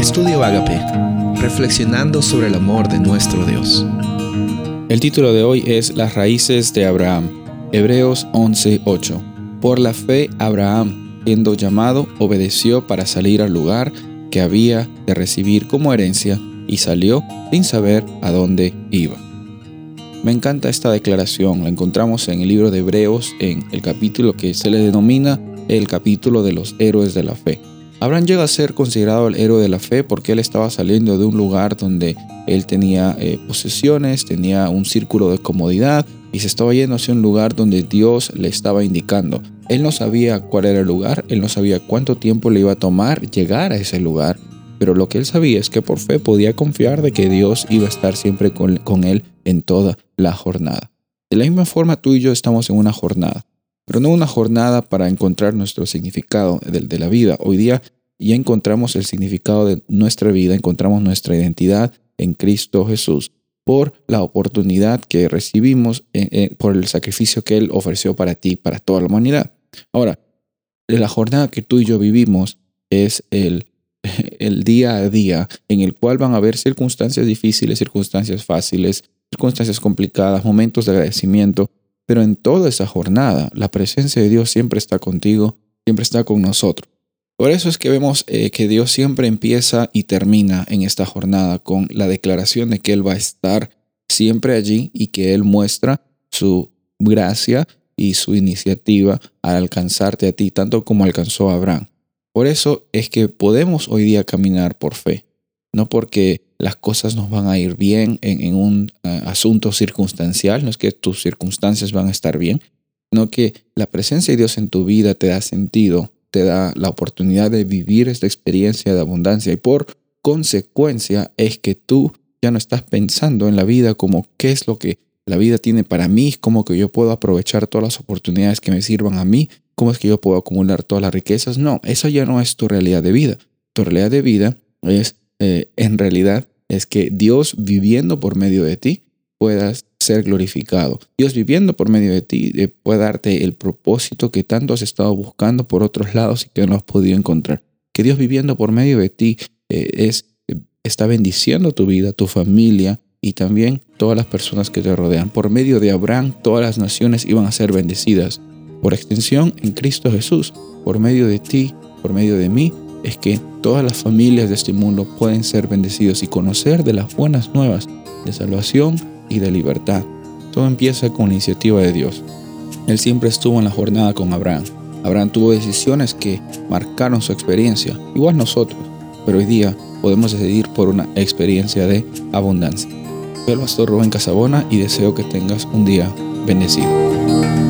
Estudio Agape, reflexionando sobre el amor de nuestro Dios. El título de hoy es Las raíces de Abraham, Hebreos 11:8. Por la fe, Abraham, siendo llamado, obedeció para salir al lugar que había de recibir como herencia y salió sin saber a dónde iba. Me encanta esta declaración, la encontramos en el libro de Hebreos en el capítulo que se le denomina el capítulo de los héroes de la fe. Abraham llega a ser considerado el héroe de la fe porque él estaba saliendo de un lugar donde él tenía eh, posesiones, tenía un círculo de comodidad y se estaba yendo hacia un lugar donde Dios le estaba indicando. Él no sabía cuál era el lugar, él no sabía cuánto tiempo le iba a tomar llegar a ese lugar, pero lo que él sabía es que por fe podía confiar de que Dios iba a estar siempre con, con él en toda la jornada. De la misma forma tú y yo estamos en una jornada pero no una jornada para encontrar nuestro significado de, la vida. Hoy día ya encontramos el significado de nuestra vida, encontramos nuestra identidad en Cristo Jesús por la oportunidad que recibimos eh, eh, por el sacrificio que Él ofreció para ti, para toda la humanidad. Ahora, la jornada que tú y yo vivimos es el, el día a día en el cual van a haber circunstancias difíciles, circunstancias fáciles, circunstancias complicadas, momentos de agradecimiento, pero en toda esa jornada, la presencia de Dios siempre está contigo, siempre está con nosotros. Por eso es que vemos eh, que Dios siempre empieza y termina en esta jornada con la declaración de que Él va a estar siempre allí y que Él muestra su gracia y su iniciativa al alcanzarte a ti, tanto como alcanzó a Abraham. Por eso es que podemos hoy día caminar por fe, no porque las cosas nos van a ir bien en, un eh, asunto circunstancial, no es que tus circunstancias van a estar bien, sino que la presencia de Dios en tu vida te da sentido, te da la oportunidad de vivir esta experiencia de abundancia y por consecuencia es que tú ya no estás pensando en la vida como qué es lo que la vida tiene para mí, cómo que yo puedo aprovechar todas las oportunidades que me sirvan a mí, cómo es que yo puedo acumular todas las riquezas. No, eso ya no es tu realidad de vida. Tu realidad de vida es eh, en realidad es que Dios viviendo por medio de ti puedas ser glorificado. Dios viviendo por medio de ti eh, puede darte el propósito que tanto has estado buscando por otros lados y que no has podido encontrar. Que Dios viviendo por medio de ti eh, es, está bendiciendo tu vida, tu familia y también todas las personas que te rodean. Por medio de Abraham todas las naciones iban a ser bendecidas. Por extensión en Cristo Jesús, por medio de ti, por medio de mí, es que todas las familias de este mundo pueden ser bendecidos y conocer de las buenas nuevas de salvación y de libertad. Todo empieza con la iniciativa de Dios. Él siempre estuvo en la jornada con Abraham. Abraham tuvo decisiones que marcaron su experiencia, igual nosotros, pero hoy día podemos decidir por una experiencia de abundancia. Soy el pastor Rubén Casabona y deseo que tengas un día bendecido.